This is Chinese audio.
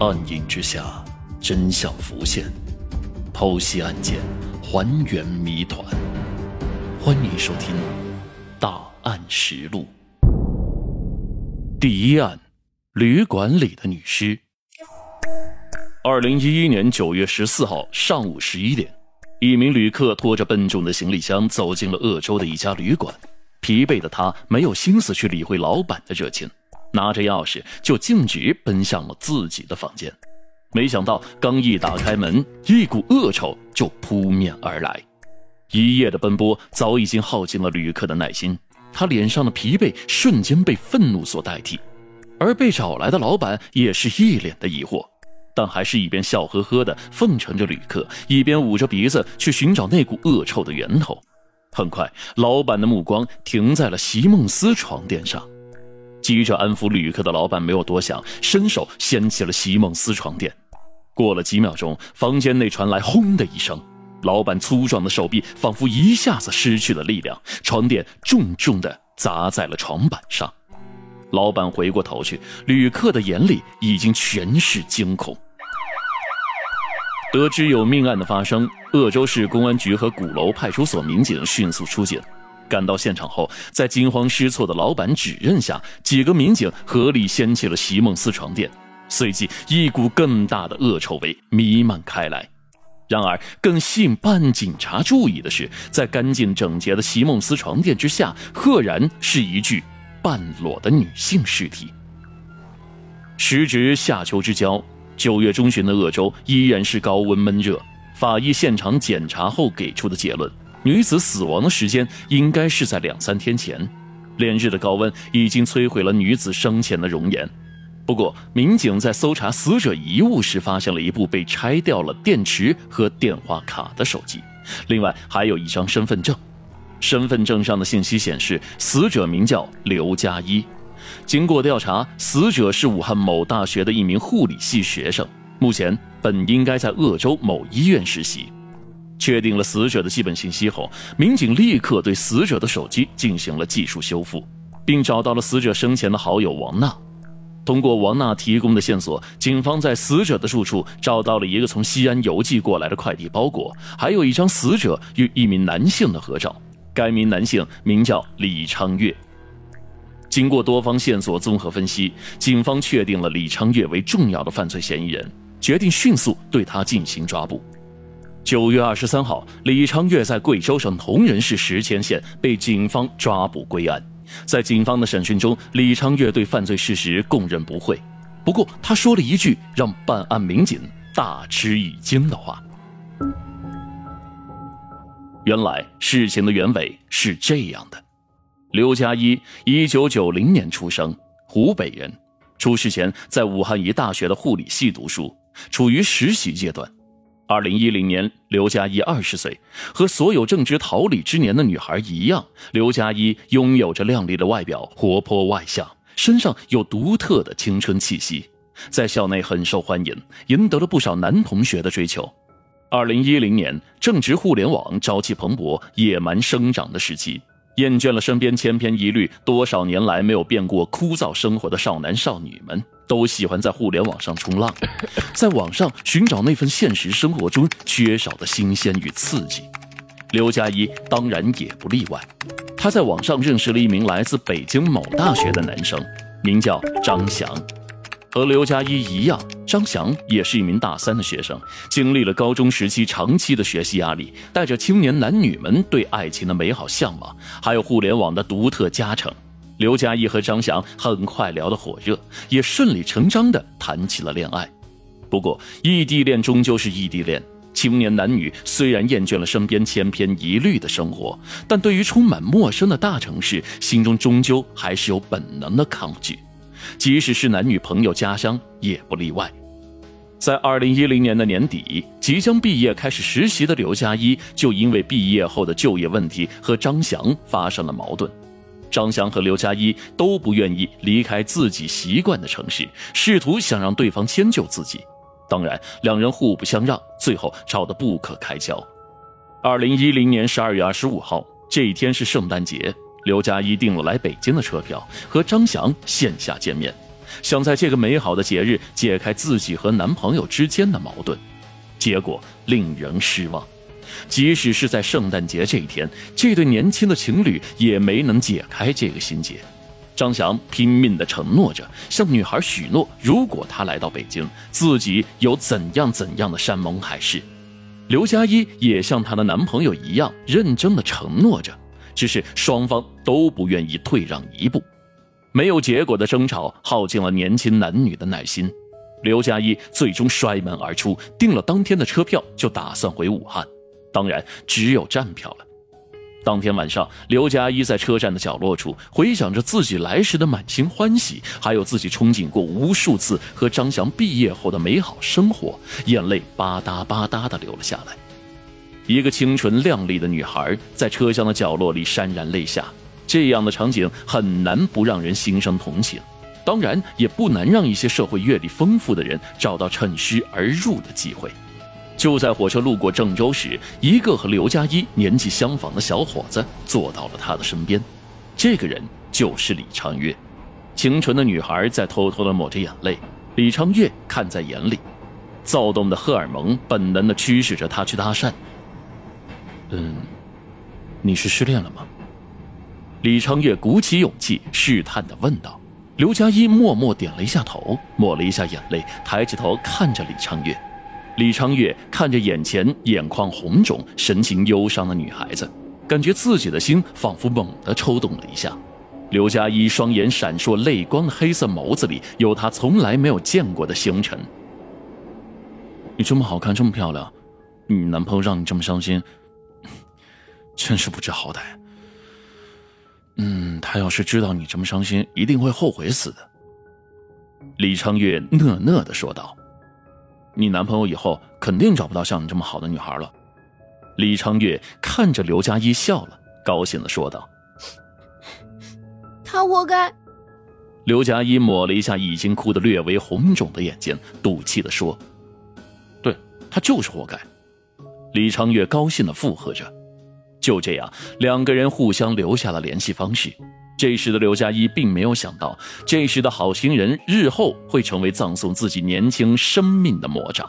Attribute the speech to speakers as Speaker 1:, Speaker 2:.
Speaker 1: 暗影之下，真相浮现，剖析案件，还原谜团。欢迎收听《大案实录》第一案：旅馆里的女尸。二零一一年九月十四号上午十一点，一名旅客拖着笨重的行李箱走进了鄂州的一家旅馆。疲惫的他没有心思去理会老板的热情。拿着钥匙就径直奔向了自己的房间，没想到刚一打开门，一股恶臭就扑面而来。一夜的奔波早已经耗尽了旅客的耐心，他脸上的疲惫瞬间被愤怒所代替。而被找来的老板也是一脸的疑惑，但还是一边笑呵呵的奉承着旅客，一边捂着鼻子去寻找那股恶臭的源头。很快，老板的目光停在了席梦思床垫上。急着安抚旅客的老板没有多想，伸手掀起了席梦思床垫。过了几秒钟，房间内传来“轰”的一声，老板粗壮的手臂仿佛一下子失去了力量，床垫重重的砸在了床板上。老板回过头去，旅客的眼里已经全是惊恐。得知有命案的发生，鄂州市公安局和鼓楼派出所民警迅速出警。赶到现场后，在惊慌失措的老板指认下，几个民警合力掀起了席梦思床垫，随即一股更大的恶臭味弥漫开来。然而，更吸引办案警察注意的是，在干净整洁的席梦思床垫之下，赫然是一具半裸的女性尸体。时值夏秋之交，九月中旬的鄂州依然是高温闷热。法医现场检查后给出的结论。女子死亡的时间应该是在两三天前，连日的高温已经摧毁了女子生前的容颜。不过，民警在搜查死者遗物时，发现了一部被拆掉了电池和电话卡的手机，另外还有一张身份证。身份证上的信息显示，死者名叫刘佳一。经过调查，死者是武汉某大学的一名护理系学生，目前本应该在鄂州某医院实习。确定了死者的基本信息后，民警立刻对死者的手机进行了技术修复，并找到了死者生前的好友王娜。通过王娜提供的线索，警方在死者的住处找到了一个从西安邮寄过来的快递包裹，还有一张死者与一名男性的合照。该名男性名叫李昌岳。经过多方线索综合分析，警方确定了李昌岳为重要的犯罪嫌疑人，决定迅速对他进行抓捕。九月二十三号，李昌岳在贵州省铜仁市石阡县被警方抓捕归案。在警方的审讯中，李昌岳对犯罪事实供认不讳。不过，他说了一句让办案民警大吃一惊的话。原来，事情的原委是这样的：刘佳一，一九九零年出生，湖北人。出事前在武汉一大学的护理系读书，处于实习阶段。二零一零年，刘佳一二十岁，和所有正值桃李之年的女孩一样，刘佳一拥有着靓丽的外表，活泼外向，身上有独特的青春气息，在校内很受欢迎，赢得了不少男同学的追求。二零一零年，正值互联网朝气蓬勃、野蛮生长的时期，厌倦了身边千篇一律、多少年来没有变过枯燥生活的少男少女们。都喜欢在互联网上冲浪，在网上寻找那份现实生活中缺少的新鲜与刺激。刘佳怡当然也不例外，她在网上认识了一名来自北京某大学的男生，名叫张翔。和刘佳怡一样，张翔也是一名大三的学生，经历了高中时期长期的学习压力，带着青年男女们对爱情的美好向往，还有互联网的独特加成。刘佳怡和张翔很快聊得火热，也顺理成章地谈起了恋爱。不过，异地恋终究是异地恋，青年男女虽然厌倦了身边千篇一律的生活，但对于充满陌生的大城市，心中终究还是有本能的抗拒。即使是男女朋友家乡，也不例外。在二零一零年的年底，即将毕业开始实习的刘佳一，就因为毕业后的就业问题和张翔发生了矛盾。张翔和刘佳一都不愿意离开自己习惯的城市，试图想让对方迁就自己。当然，两人互不相让，最后吵得不可开交。二零一零年十二月二十五号，这一天是圣诞节，刘佳一订了来北京的车票，和张翔线下见面。想在这个美好的节日解开自己和男朋友之间的矛盾，结果令人失望。即使是在圣诞节这一天，这对年轻的情侣也没能解开这个心结。张翔拼命地承诺着，向女孩许诺，如果他来到北京，自己有怎样怎样的山盟海誓。刘佳一也像她的男朋友一样，认真地承诺着，只是双方都不愿意退让一步。没有结果的争吵耗尽了年轻男女的耐心，刘佳一最终摔门而出，订了当天的车票，就打算回武汉。当然，只有站票了。当天晚上，刘佳一在车站的角落处回想着自己来时的满心欢喜，还有自己憧憬过无数次和张翔毕业后的美好生活，眼泪吧嗒吧嗒的流了下来。一个清纯靓丽的女孩在车厢的角落里潸然泪下。这样的场景很难不让人心生同情，当然也不难让一些社会阅历丰富的人找到趁虚而入的机会。就在火车路过郑州时，一个和刘佳一年纪相仿的小伙子坐到了他的身边，这个人就是李昌岳。清纯的女孩在偷偷的抹着眼泪，李昌岳看在眼里，躁动的荷尔蒙本能的驱使着他去搭讪。嗯，你是失恋了吗？李昌岳鼓起勇气试探的问道：“刘佳一默默点了一下头，抹了一下眼泪，抬起头看着李昌岳。李昌岳看着眼前眼眶红肿、神情忧伤的女孩子，感觉自己的心仿佛猛地抽动了一下。刘佳一双眼闪烁泪光黑色眸子里有他从来没有见过的星辰。你这么好看，这么漂亮，你男朋友让你这么伤心，真是不知好歹。”嗯，他要是知道你这么伤心，一定会后悔死的。”李昌月讷讷的说道，“你男朋友以后肯定找不到像你这么好的女孩了。”李昌月看着刘佳一笑了，高兴的说道：“
Speaker 2: 他活该。”
Speaker 1: 刘佳一抹了一下已经哭得略微红肿的眼睛，赌气的说：“对他就是活该。”李昌月高兴的附和着。就这样，两个人互相留下了联系方式。这时的刘佳一并没有想到，这时的好心人日后会成为葬送自己年轻生命的魔掌。